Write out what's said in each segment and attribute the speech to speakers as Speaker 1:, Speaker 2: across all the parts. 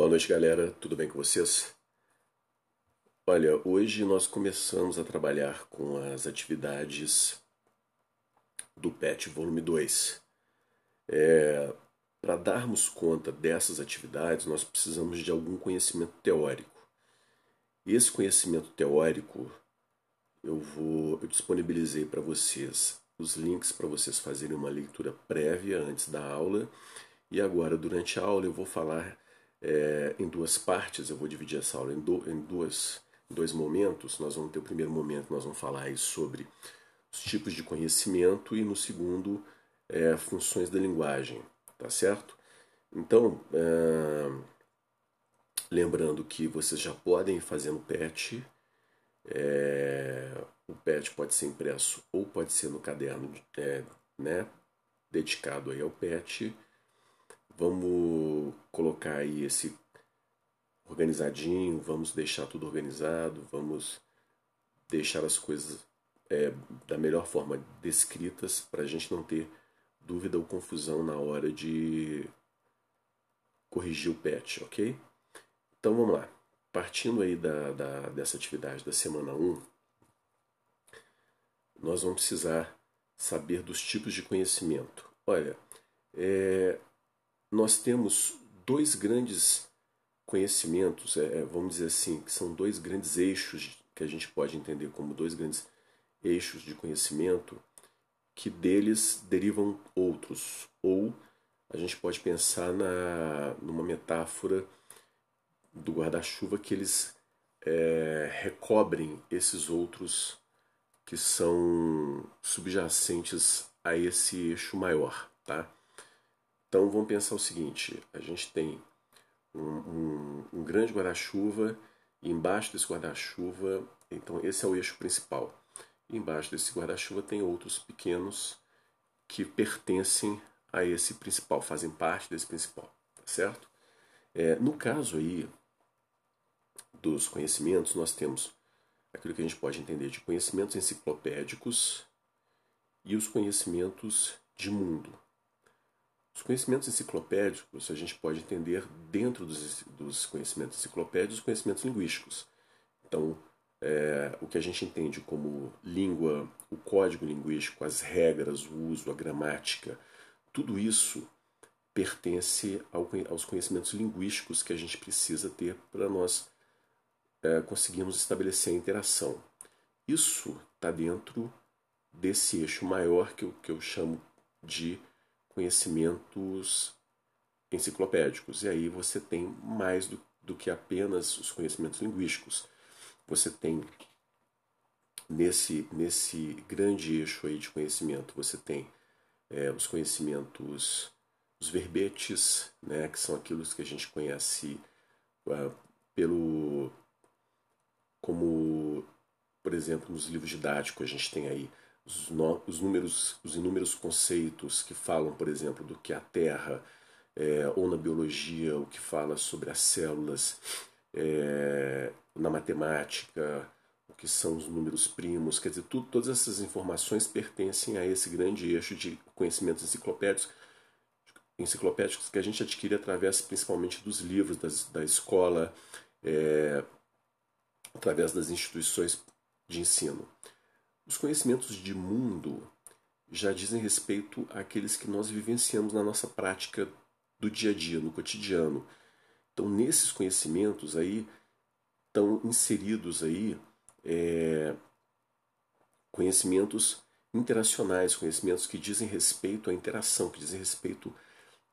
Speaker 1: Boa noite, galera. Tudo bem com vocês? Olha, hoje nós começamos a trabalhar com as atividades do PET Volume 2. É, Para darmos conta dessas atividades, nós precisamos de algum conhecimento teórico. Esse conhecimento teórico, eu vou, eu disponibilizei para vocês os links para vocês fazerem uma leitura prévia antes da aula. E agora, durante a aula, eu vou falar é, em duas partes. Eu vou dividir essa aula em, do, em duas, dois momentos. Nós vamos ter o primeiro momento, nós vamos falar sobre os tipos de conhecimento e no segundo, é, funções da linguagem, tá certo? Então, é, lembrando que vocês já podem ir fazendo PET. É, o PET pode ser impresso ou pode ser no caderno é, né, dedicado aí ao PET. Vamos colocar aí esse organizadinho, vamos deixar tudo organizado, vamos deixar as coisas é, da melhor forma descritas para a gente não ter dúvida ou confusão na hora de corrigir o patch, ok? Então vamos lá. Partindo aí da, da, dessa atividade da semana 1, nós vamos precisar saber dos tipos de conhecimento. Olha, é, nós temos dois grandes conhecimentos, é, é, vamos dizer assim, que são dois grandes eixos que a gente pode entender como dois grandes eixos de conhecimento, que deles derivam outros. Ou a gente pode pensar na, numa metáfora do guarda-chuva que eles é, recobrem esses outros que são subjacentes a esse eixo maior, tá? Então vamos pensar o seguinte: a gente tem um, um, um grande guarda-chuva e embaixo desse guarda-chuva, então esse é o eixo principal. E embaixo desse guarda-chuva tem outros pequenos que pertencem a esse principal, fazem parte desse principal, tá certo? É, no caso aí dos conhecimentos, nós temos aquilo que a gente pode entender de conhecimentos enciclopédicos e os conhecimentos de mundo. Os conhecimentos enciclopédicos a gente pode entender dentro dos, dos conhecimentos enciclopédicos os conhecimentos linguísticos. Então, é, o que a gente entende como língua, o código linguístico, as regras, o uso, a gramática, tudo isso pertence ao, aos conhecimentos linguísticos que a gente precisa ter para nós é, conseguirmos estabelecer a interação. Isso está dentro desse eixo maior que eu, que eu chamo de conhecimentos enciclopédicos. E aí você tem mais do, do que apenas os conhecimentos linguísticos. Você tem nesse, nesse grande eixo aí de conhecimento, você tem é, os conhecimentos, os verbetes, né, que são aqueles que a gente conhece uh, pelo como por exemplo nos livros didáticos a gente tem aí os, no, os, números, os inúmeros conceitos que falam, por exemplo, do que é a Terra, é, ou na biologia, o que fala sobre as células, é, na matemática, o que são os números primos, quer dizer, tudo, todas essas informações pertencem a esse grande eixo de conhecimentos enciclopédicos, enciclopédicos que a gente adquire através principalmente dos livros das, da escola, é, através das instituições de ensino. Os conhecimentos de mundo já dizem respeito àqueles que nós vivenciamos na nossa prática do dia a dia, no cotidiano. Então, nesses conhecimentos aí estão inseridos aí é, conhecimentos interacionais, conhecimentos que dizem respeito à interação, que dizem respeito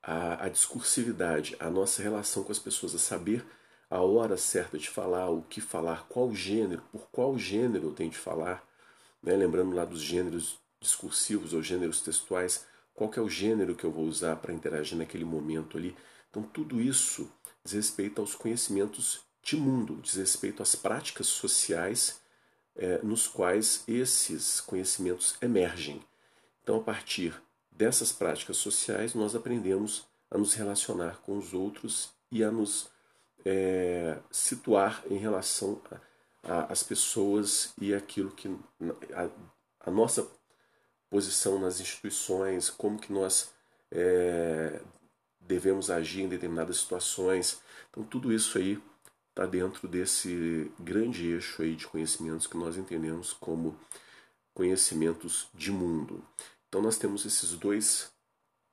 Speaker 1: à, à discursividade, à nossa relação com as pessoas, a saber a hora certa de falar, o que falar, qual gênero, por qual gênero eu tenho de falar, né? lembrando lá dos gêneros discursivos ou gêneros textuais, qual é o gênero que eu vou usar para interagir naquele momento ali. Então, tudo isso diz respeito aos conhecimentos de mundo, diz respeito às práticas sociais é, nos quais esses conhecimentos emergem. Então, a partir dessas práticas sociais, nós aprendemos a nos relacionar com os outros e a nos é, situar em relação a, as pessoas e aquilo que a, a, nossa posição nas instituições, como que nós é, devemos agir em determinadas situações. Então, tudo isso aí está dentro desse grande eixo aí de conhecimentos que nós entendemos como conhecimentos de mundo. Então, nós temos esses dois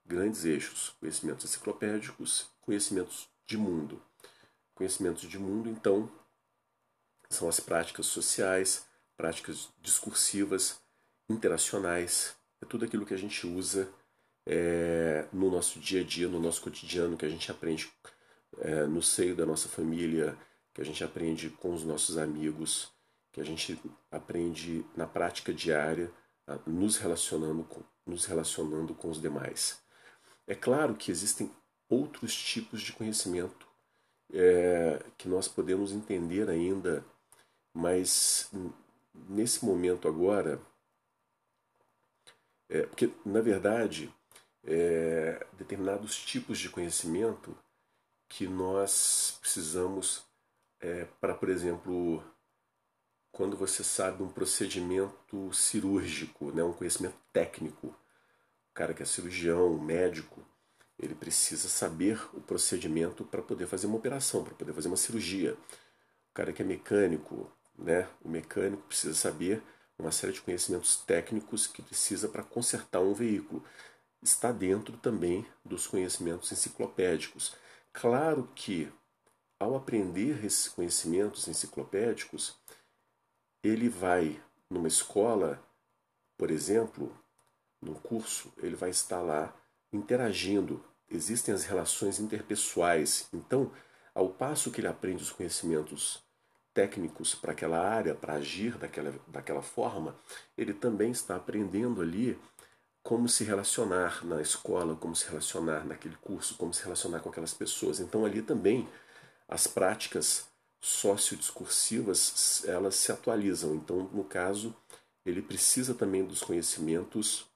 Speaker 1: grandes eixos: conhecimentos enciclopédicos, conhecimentos de mundo. Conhecimentos de mundo, então, são as práticas sociais, práticas discursivas, interacionais, é tudo aquilo que a gente usa é, no nosso dia a dia, no nosso cotidiano, que a gente aprende é, no seio da nossa família, que a gente aprende com os nossos amigos, que a gente aprende na prática diária, nos relacionando com, nos relacionando com os demais. É claro que existem outros tipos de conhecimento é, que nós podemos entender ainda, mas nesse momento agora, é, porque na verdade é, determinados tipos de conhecimento que nós precisamos é, para, por exemplo, quando você sabe um procedimento cirúrgico, né, um conhecimento técnico, o cara que é cirurgião, médico, ele precisa saber o procedimento para poder fazer uma operação, para poder fazer uma cirurgia. O cara que é mecânico, né, o mecânico precisa saber uma série de conhecimentos técnicos que precisa para consertar um veículo está dentro também dos conhecimentos enciclopédicos. Claro que, ao aprender esses conhecimentos enciclopédicos, ele vai numa escola, por exemplo, num curso, ele vai estar lá interagindo. Existem as relações interpessoais. Então, ao passo que ele aprende os conhecimentos técnicos para aquela área, para agir daquela, daquela forma, ele também está aprendendo ali como se relacionar na escola, como se relacionar naquele curso, como se relacionar com aquelas pessoas. Então ali também as práticas sociodiscursivas elas se atualizam. Então, no caso, ele precisa também dos conhecimentos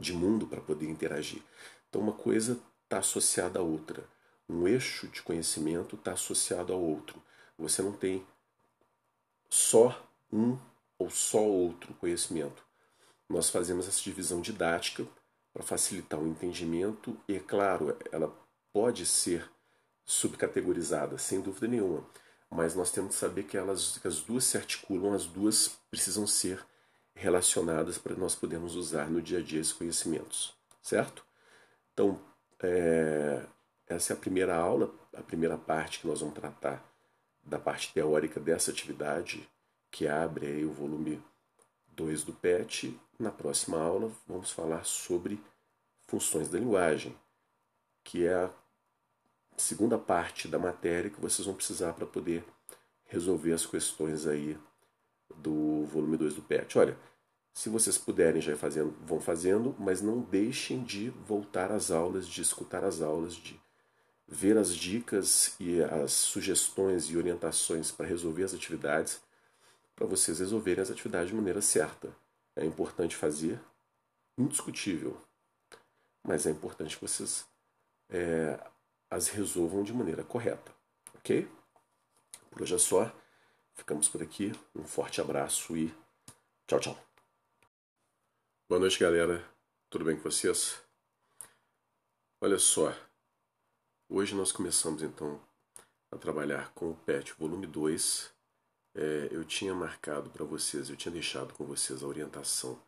Speaker 1: de mundo para poder interagir. Então, uma coisa está associada à outra. Um eixo de conhecimento está associado ao outro. Você não tem só um ou só outro conhecimento nós fazemos essa divisão didática para facilitar o entendimento e, é claro, ela pode ser subcategorizada, sem dúvida nenhuma, mas nós temos que saber que, elas, que as duas se articulam, as duas precisam ser relacionadas para nós podermos usar no dia a dia esses conhecimentos, certo? Então, é, essa é a primeira aula, a primeira parte que nós vamos tratar da parte teórica dessa atividade, que abre aí o volume 2 do PET na próxima aula, vamos falar sobre funções da linguagem, que é a segunda parte da matéria que vocês vão precisar para poder resolver as questões aí do volume 2 do PET. Olha, se vocês puderem já ir fazendo, vão fazendo, mas não deixem de voltar às aulas, de escutar as aulas, de ver as dicas e as sugestões e orientações para resolver as atividades, para vocês resolverem as atividades de maneira certa é importante fazer, indiscutível, mas é importante que vocês é, as resolvam de maneira correta, ok? Por hoje é só, ficamos por aqui, um forte abraço e tchau, tchau. Boa noite, galera, tudo bem com vocês? Olha só, hoje nós começamos então a trabalhar com o PET volume 2 é, eu tinha marcado para vocês, eu tinha deixado com vocês a orientação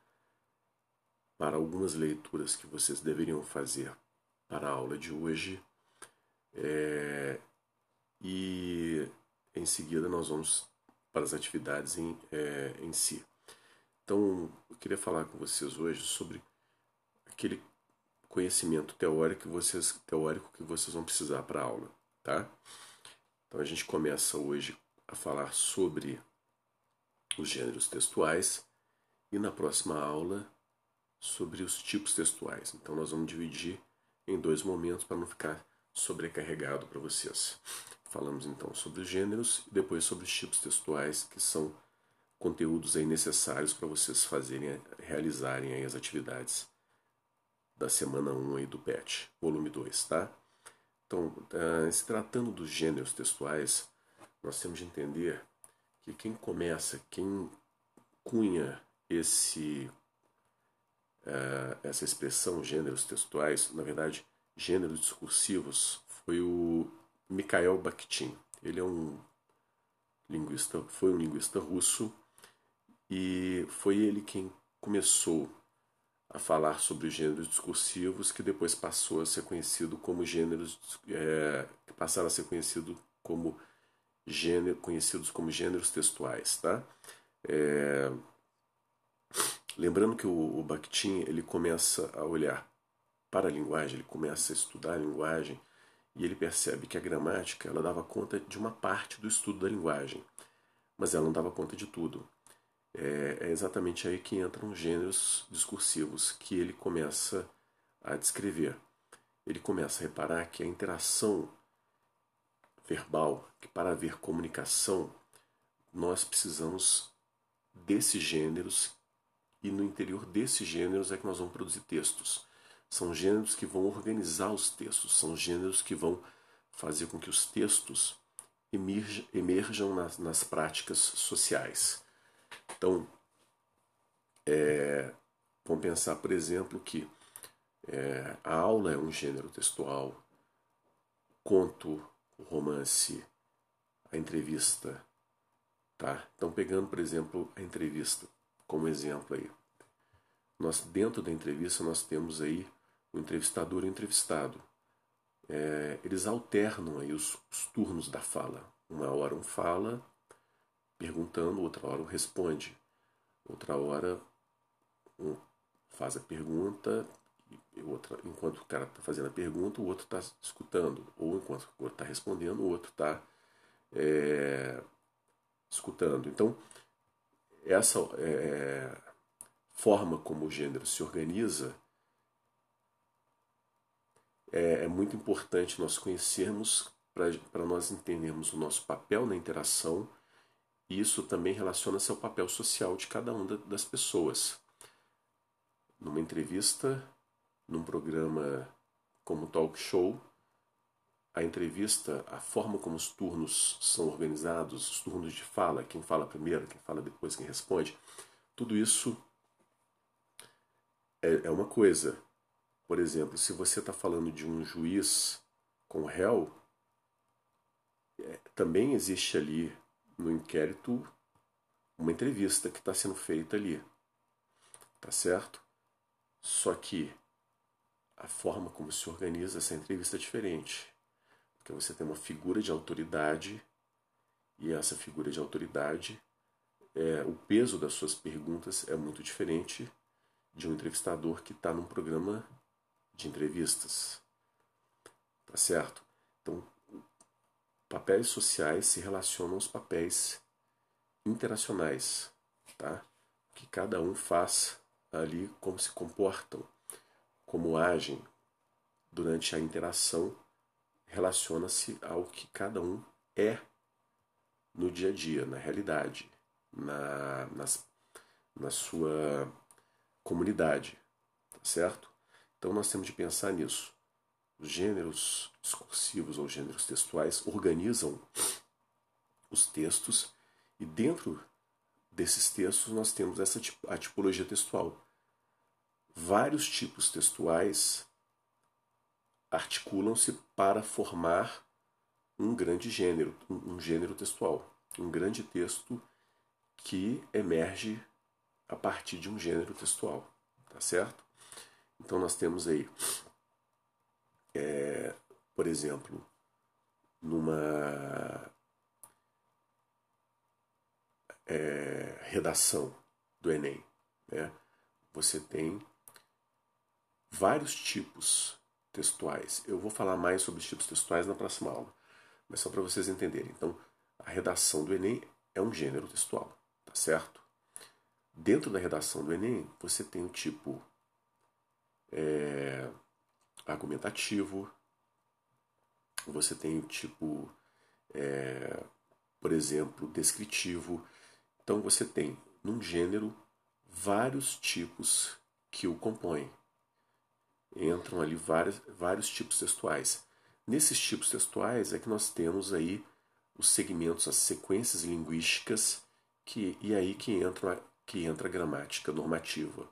Speaker 1: para algumas leituras que vocês deveriam fazer para a aula de hoje. É, e em seguida nós vamos para as atividades em, é, em si. Então, eu queria falar com vocês hoje sobre aquele conhecimento teórico que vocês, teórico que vocês vão precisar para a aula, tá? Então a gente começa hoje a falar sobre os gêneros textuais e na próxima aula sobre os tipos textuais. Então nós vamos dividir em dois momentos para não ficar sobrecarregado para vocês. Falamos então sobre os gêneros e depois sobre os tipos textuais, que são conteúdos aí necessários para vocês fazerem, realizarem aí as atividades da semana 1 aí do PET, volume 2, tá? Então, uh, se tratando dos gêneros textuais, nós temos de entender que quem começa, quem cunha esse uh, essa expressão gêneros textuais, na verdade, gêneros discursivos foi o Mikhail Bakhtin. Ele é um linguista, foi um linguista russo e foi ele quem começou a falar sobre gêneros discursivos que depois passou a ser conhecido como gêneros é, passaram a ser conhecido como gênero, conhecidos como gêneros textuais, tá? É, lembrando que o, o Bakhtin ele começa a olhar para a linguagem, ele começa a estudar a linguagem e ele percebe que a gramática ela dava conta de uma parte do estudo da linguagem, mas ela não dava conta de tudo. É, é exatamente aí que entram os gêneros discursivos que ele começa a descrever. Ele começa a reparar que a interação verbal, que para haver comunicação, nós precisamos desses gêneros e no interior desses gêneros é que nós vamos produzir textos. São gêneros que vão organizar os textos, são gêneros que vão fazer com que os textos emerjam nas, nas práticas sociais. Então, é, vamos pensar, por exemplo, que é, a aula é um gênero textual, conto, romance, a entrevista, tá? Então, pegando, por exemplo, a entrevista como exemplo aí. Nós, dentro da entrevista, nós temos aí o entrevistador e o entrevistado. É, eles alternam aí os, os, turnos da fala. Uma hora um fala perguntando, outra hora responde. Outra hora um faz a pergunta, outra, enquanto o cara está fazendo a pergunta, o outro está escutando. Ou enquanto o outro está respondendo, o outro está é, escutando. Então, essa é, forma como o gênero se organiza é, é muito importante nós conhecermos para nós entendermos o nosso papel na interação. E isso também relaciona-se ao papel social de cada uma das pessoas. Numa entrevista, num programa como talk show, a entrevista, a forma como os turnos são organizados, os turnos de fala, quem fala primeiro, quem fala depois, quem responde, tudo isso é, é uma coisa. Por exemplo, se você está falando de um juiz com réu, é, também existe ali no inquérito uma entrevista que está sendo feita ali. Tá certo? Só que a forma como se organiza essa entrevista é diferente. Porque você tem uma figura de autoridade e essa figura de autoridade, é, o peso das suas perguntas é muito diferente de um entrevistador que está num programa de entrevistas. Tá certo? Papéis sociais se relacionam aos papéis interacionais, tá? Que cada um faz ali como se comportam, como agem durante a interação, relaciona-se ao que cada um é no dia a dia, na realidade, na, nas, na sua comunidade, tá certo? Então nós temos de pensar nisso. Os gêneros discursivos ou gêneros textuais organizam os textos e dentro desses textos nós temos essa a tipologia textual. Vários tipos textuais articulam-se para formar um grande gênero, um gênero textual, um grande texto que emerge a partir de um gênero textual, tá certo? Então nós temos aí, é, por exemplo, numa é, redação do Enem, né, você tem vários tipos textuais. Eu vou falar mais sobre os tipos textuais na próxima aula, mas só para vocês entenderem. Então, a redação do Enem é um gênero textual, tá certo? Dentro da redação do Enem, você tem o tipo é, argumentativo, você tem o tipo, é, por exemplo, descritivo. Então você tem, num gênero, vários tipos que o compõem. Entram ali vários, vários tipos textuais. Nesses tipos textuais é que nós temos aí os segmentos, as sequências linguísticas, que, e aí que entra, que entra a gramática normativa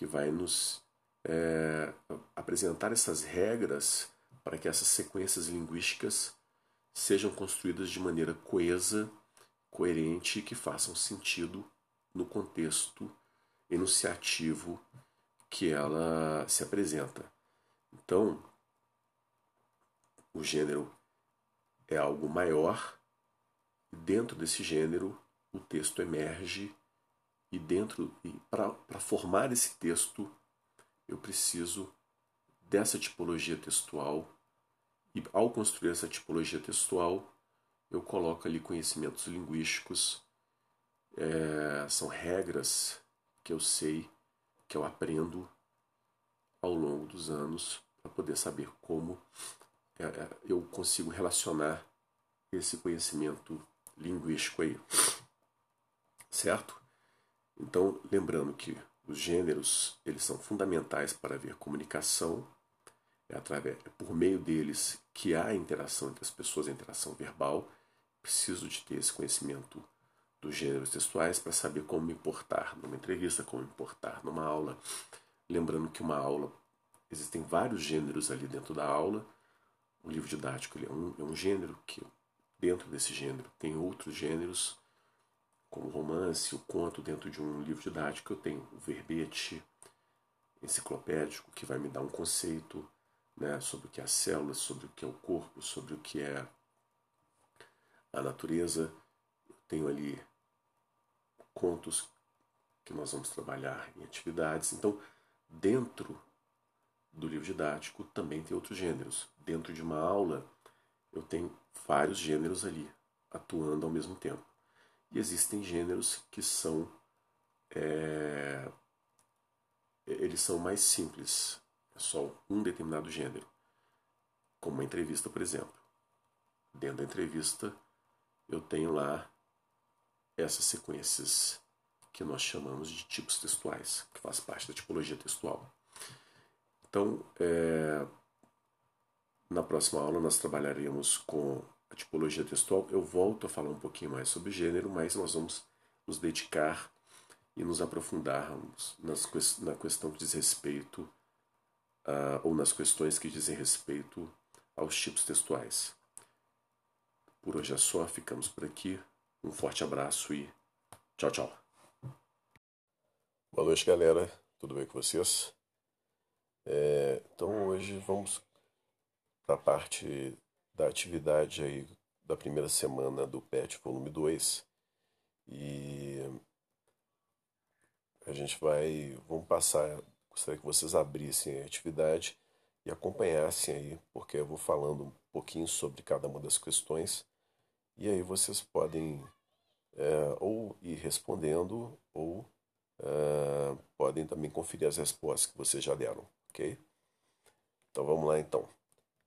Speaker 1: que vai nos é, apresentar essas regras para que essas sequências linguísticas sejam construídas de maneira coesa, coerente e que façam sentido no contexto enunciativo que ela se apresenta. Então, o gênero é algo maior, dentro desse gênero o texto emerge, e dentro para formar esse texto eu preciso dessa tipologia textual, e ao construir essa tipologia textual, eu coloco ali conhecimentos linguísticos, é, são regras que eu sei, que eu aprendo ao longo dos anos para poder saber como é, é, eu consigo relacionar esse conhecimento linguístico aí. Certo? Então, lembrando que os gêneros, eles são fundamentais para haver comunicação, é através é por meio deles que há interação entre as pessoas, interação verbal. Preciso de ter esse conhecimento dos gêneros textuais para saber como me numa entrevista, como me numa aula. Lembrando que uma aula existem vários gêneros ali dentro da aula o livro didático é, um, é um gênero que, dentro desse gênero, tem outros gêneros, como o romance, o conto, dentro de um livro didático eu tenho o verbete enciclopédico, que vai me dar um conceito né, sobre o que é a célula, sobre o que é o corpo, sobre o que é a natureza. Eu tenho ali contos que nós vamos trabalhar em atividades. Então, dentro do livro didático também tem outros gêneros. Dentro de uma aula, eu tenho vários gêneros ali atuando ao mesmo tempo. E existem gêneros que são é, eles são mais simples, é só um determinado gênero, como uma entrevista, por exemplo. Dentro da entrevista, eu tenho lá essas sequências que nós chamamos de tipos textuais, que faz parte da tipologia textual. Então, é, na próxima aula nós trabalharemos com a tipologia textual. Eu volto a falar um pouquinho mais sobre gênero, mas nós vamos nos dedicar e nos aprofundarmos nas, na questão que diz respeito, uh, ou nas questões que dizem respeito aos tipos textuais. Por hoje é só, ficamos por aqui. Um forte abraço e tchau, tchau. Boa noite, galera. Tudo bem com vocês? É, então hoje vamos para a parte da atividade aí da primeira semana do PET volume 2 e a gente vai, vamos passar, gostaria que vocês abrissem a atividade e acompanhassem aí, porque eu vou falando um pouquinho sobre cada uma das questões e aí vocês podem é, ou ir respondendo ou é, podem também conferir as respostas que vocês já deram ok? Então vamos lá então.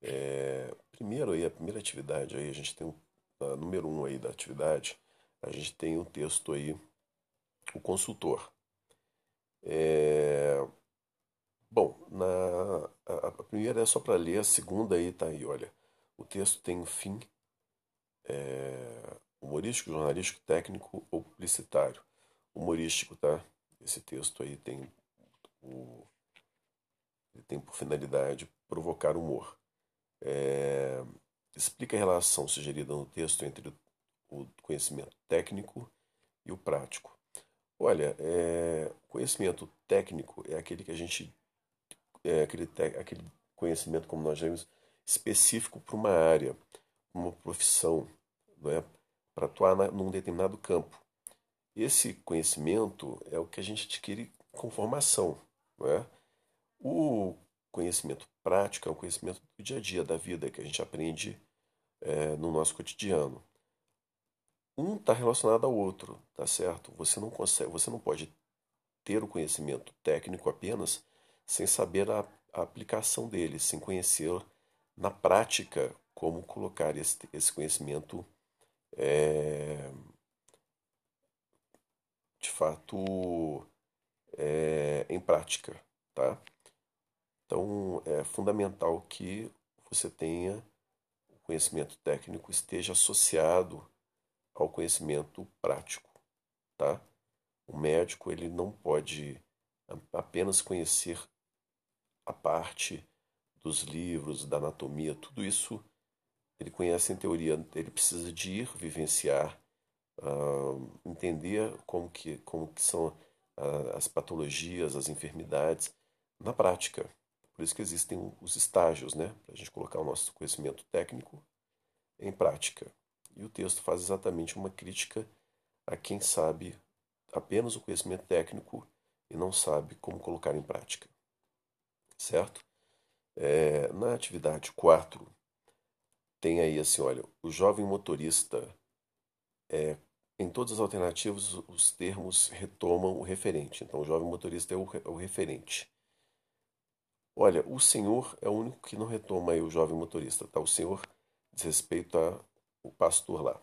Speaker 1: É, primeiro aí, a primeira atividade aí, a gente tem o número um aí da atividade, a gente tem um texto aí, o consultor. É, bom, na, a, a, primeira é só para ler, a segunda aí tá aí, olha. O texto tem um fim é, humorístico, jornalístico, técnico ou publicitário. Humorístico, tá? Esse texto aí tem o ele tem por finalidade provocar humor. É, explica a relação sugerida no texto entre o conhecimento técnico e o prático. Olha, é, conhecimento técnico é aquele que a gente. É aquele, aquele conhecimento, como nós já vimos, específico para uma área, uma profissão, é? para atuar na, num determinado campo. Esse conhecimento é o que a gente adquire com formação. É? O conhecimento prático é um conhecimento do dia a dia, da vida, que a gente aprende é, no nosso cotidiano. Um está relacionado ao outro, tá certo? Você não consegue, você não pode ter o conhecimento técnico apenas sem saber a, a aplicação dele, sem conhecer na prática como colocar esse, esse conhecimento é, de fato é, em prática, tá? Então, é fundamental que você tenha o conhecimento técnico esteja associado ao conhecimento prático, tá? O médico ele não pode apenas conhecer a parte dos livros, da anatomia, tudo isso ele conhece em teoria. Ele precisa de ir vivenciar, uh, entender como que, como que são uh, as patologias, as enfermidades na prática. Por isso que existem os estágios, né? Para a gente colocar o nosso conhecimento técnico em prática. E o texto faz exatamente uma crítica a quem sabe apenas o conhecimento técnico e não sabe como colocar em prática. Certo? É, na atividade 4, tem aí assim, olha, o jovem motorista, é, em todas as alternativas, os termos retomam o referente. Então, o jovem motorista é o, é o referente. Olha, o Senhor é o único que não retoma aí o jovem motorista, tá? O Senhor diz respeito ao pastor lá,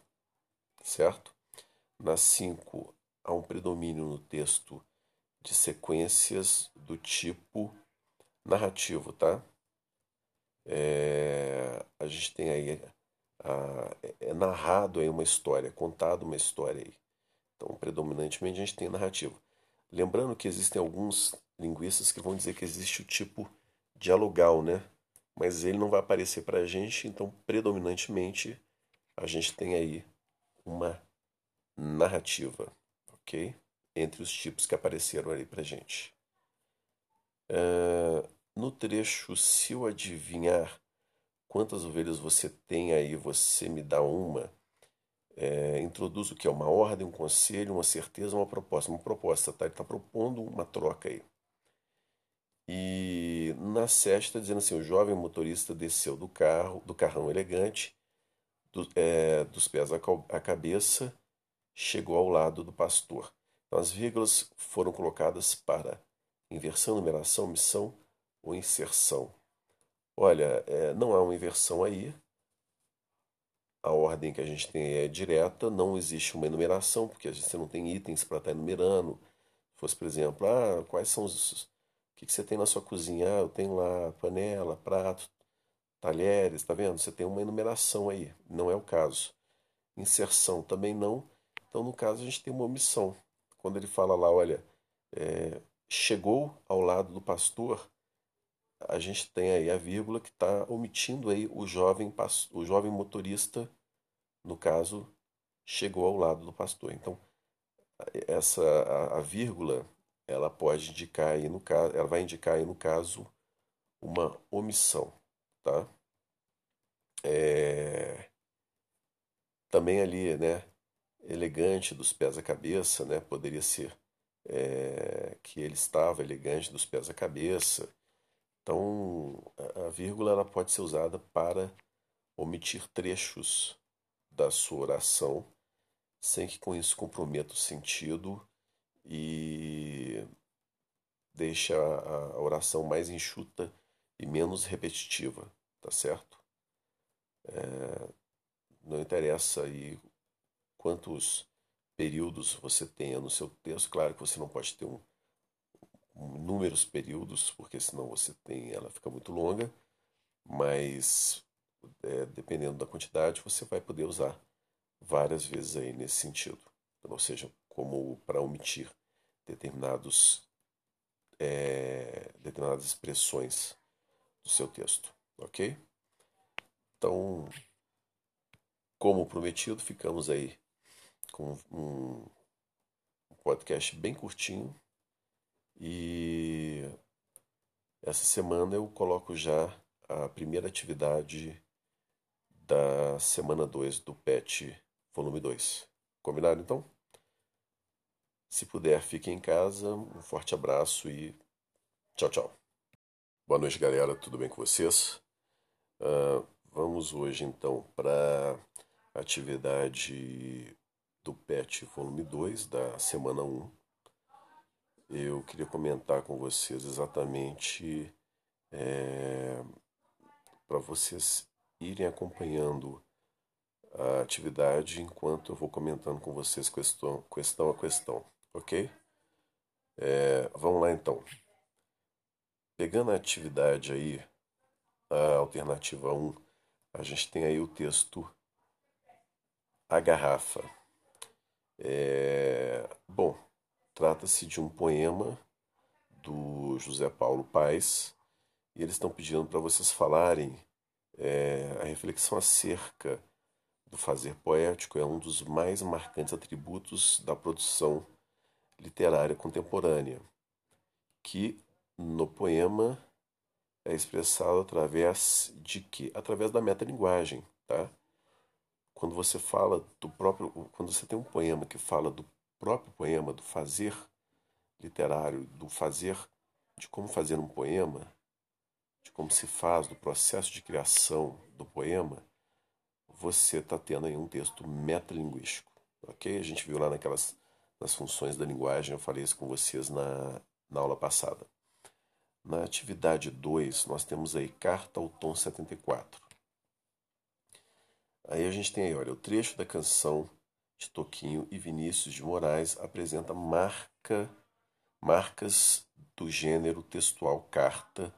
Speaker 1: certo? Na 5, há um predomínio no texto de sequências do tipo narrativo, tá? É, a gente tem aí a, é narrado aí uma história, contado uma história aí. Então, predominantemente a gente tem narrativo. Lembrando que existem alguns linguistas que vão dizer que existe o tipo dialogal, né? Mas ele não vai aparecer para a gente, então predominantemente a gente tem aí uma narrativa, ok? Entre os tipos que apareceram ali para gente. Uh, no trecho, se eu adivinhar quantas ovelhas você tem aí, você me dá uma, é, introduz o que é uma ordem, um conselho, uma certeza, uma proposta. Uma proposta, tá? Ele está propondo uma troca aí. E na está dizendo assim: o jovem motorista desceu do carro, do carrão elegante, do, é, dos pés à cabeça, chegou ao lado do pastor. Então, as vírgulas foram colocadas para inversão, numeração, missão, ou inserção? Olha, é, não há uma inversão aí. A ordem que a gente tem é direta, não existe uma enumeração, porque você não tem itens para estar enumerando. Se fosse, por exemplo, ah, quais são os. Que, que você tem na sua cozinha? Ah, eu tenho lá panela, prato, talheres, tá vendo? Você tem uma enumeração aí. Não é o caso. Inserção também não. Então, no caso, a gente tem uma omissão. Quando ele fala lá, olha, é, chegou ao lado do pastor, a gente tem aí a vírgula que está omitindo aí o jovem, o jovem motorista, no caso, chegou ao lado do pastor. Então, essa a, a vírgula, ela pode indicar aí no caso, ela vai indicar aí no caso uma omissão, tá? É... Também ali, né, elegante dos pés à cabeça, né, poderia ser é... que ele estava elegante dos pés à cabeça, então, a vírgula ela pode ser usada para omitir trechos da sua oração, sem que com isso comprometa o sentido e deixe a, oração mais enxuta e menos repetitiva, tá certo? É, não interessa aí quantos períodos você tenha no seu texto, claro que você não pode ter um, inúmeros períodos, porque senão você tem, ela fica muito longa, mas é, dependendo da quantidade, você vai poder usar várias vezes aí nesse sentido. Ou seja, como para omitir determinados, é, determinadas expressões do seu texto, ok? Então, como prometido, ficamos aí com um podcast bem curtinho, e essa semana eu coloco já a primeira atividade da semana 2 do PET volume 2. Combinado então? Se puder, fique em casa. Um forte abraço e tchau, tchau. Boa noite, galera. Tudo bem com vocês? Uh, vamos hoje então para a atividade do PET volume 2 da semana 1. Um eu queria comentar com vocês exatamente é, para vocês irem acompanhando a atividade enquanto eu vou comentando com vocês questão, questão a questão, ok? É, vamos lá então. Pegando a atividade aí, a alternativa 1, a gente tem aí o texto A Garrafa. É, bom, Trata-se de um poema do José Paulo Paes e eles estão pedindo para vocês falarem é, a reflexão acerca do fazer poético é um dos mais marcantes atributos da produção literária contemporânea, que no poema é expressado através de quê? Através da metalinguagem, tá? Quando você fala do próprio, quando você tem um poema que fala do próprio poema, do fazer literário, do fazer, de como fazer um poema, de como se faz, do processo de criação do poema, você está tendo aí um texto metalinguístico, ok? A gente viu lá naquelas nas funções da linguagem, eu falei isso com vocês na, na aula passada. Na atividade 2, nós temos aí carta ao tom 74. Aí a gente tem aí, olha, o trecho da canção de Toquinho e Vinícius de Moraes apresenta marca, marcas do gênero textual carta,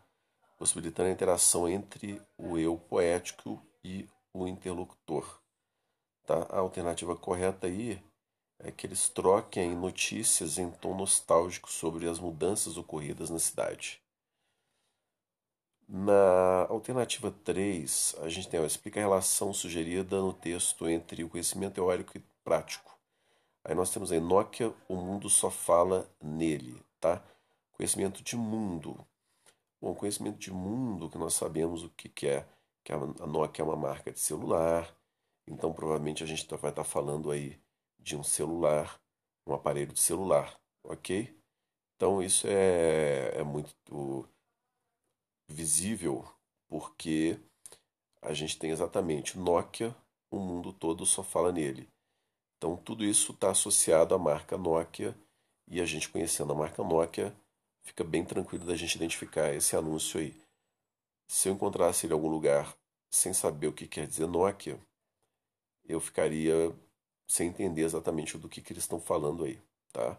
Speaker 1: possibilitando a interação entre o eu poético e o interlocutor. Tá? A alternativa correta aí é que eles troquem notícias em tom nostálgico sobre as mudanças ocorridas na cidade. Na alternativa 3, a gente tem, ó, explica a relação sugerida no texto entre o conhecimento teórico e prático. Aí nós temos aí Nokia, o mundo só fala nele, tá? Conhecimento de mundo. Bom, conhecimento de mundo, que nós sabemos o que, que é, que a Nokia é uma marca de celular, então provavelmente a gente tá, vai estar tá falando aí de um celular, um aparelho de celular, ok? Então isso é, é muito visível porque a gente tem exatamente Nokia, o mundo todo só fala nele. Então tudo isso está associado à marca Nokia e a gente conhecendo a marca Nokia fica bem tranquilo da gente identificar esse anúncio aí. Se eu encontrasse ele em algum lugar sem saber o que quer dizer Nokia, eu ficaria sem entender exatamente do que, que eles estão falando aí, tá?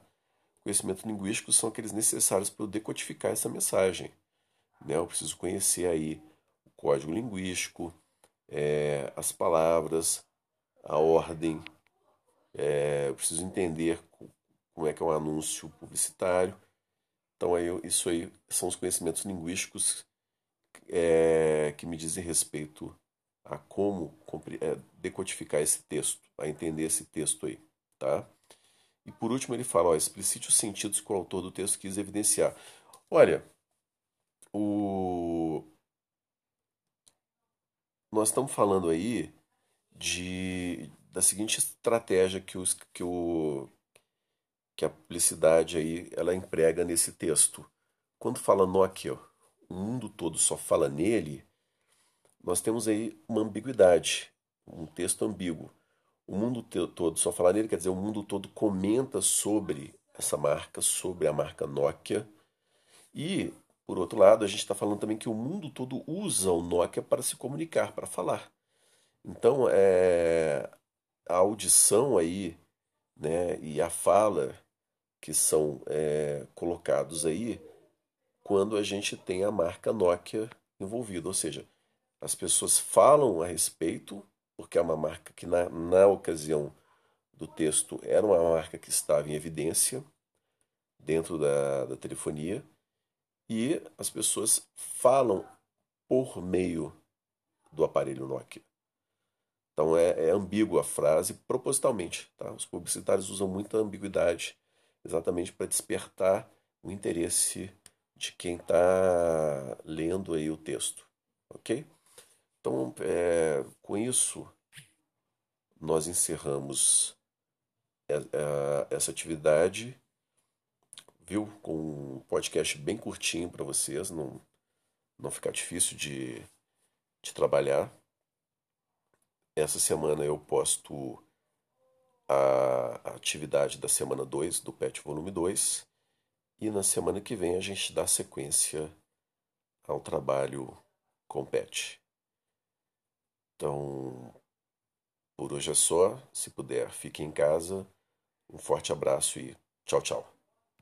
Speaker 1: Conhecimento linguístico são aqueles necessários para eu decodificar essa mensagem. Né? Eu preciso conhecer aí o código linguístico, é, as palavras, a ordem. É, eu preciso entender como é que é um anúncio publicitário. Então aí, isso aí são os conhecimentos linguísticos é, que me dizem respeito a como é, decodificar esse texto, a entender esse texto aí, tá? E por último ele fala, ó, explicite os sentidos que o autor do texto quis evidenciar. Olha, o... nós estamos falando aí de da seguinte estratégia que, os, que, o, que a publicidade aí ela emprega nesse texto. Quando fala Nokia, o mundo todo só fala nele, nós temos aí uma ambiguidade, um texto ambíguo. O mundo todo, só falar nele quer dizer o mundo todo comenta sobre essa marca, sobre a marca Nokia. E, por outro lado, a gente está falando também que o mundo todo usa o Nokia para se comunicar, para falar. Então, é, a audição aí né, e a fala que são é, colocados aí quando a gente tem a marca Nokia envolvida, ou seja, as pessoas falam a respeito, porque é uma marca que na, na ocasião do texto era uma marca que estava em evidência dentro da, da telefonia, e as pessoas falam por meio do aparelho Nokia. Então é, é ambígua a frase propositalmente. Tá? Os publicitários usam muita ambiguidade exatamente para despertar o interesse de quem está lendo aí o texto, ok? Então, é, com isso, nós encerramos é, é, essa atividade, viu? Com um podcast bem curtinho para vocês, não, não ficar difícil de, de trabalhar. Essa semana eu posto a, a atividade da semana 2 do PET Volume 2 e na semana que vem a gente dá sequência ao trabalho com PET. Então, por hoje é só. Se puder, fique em casa. Um forte abraço e tchau, tchau.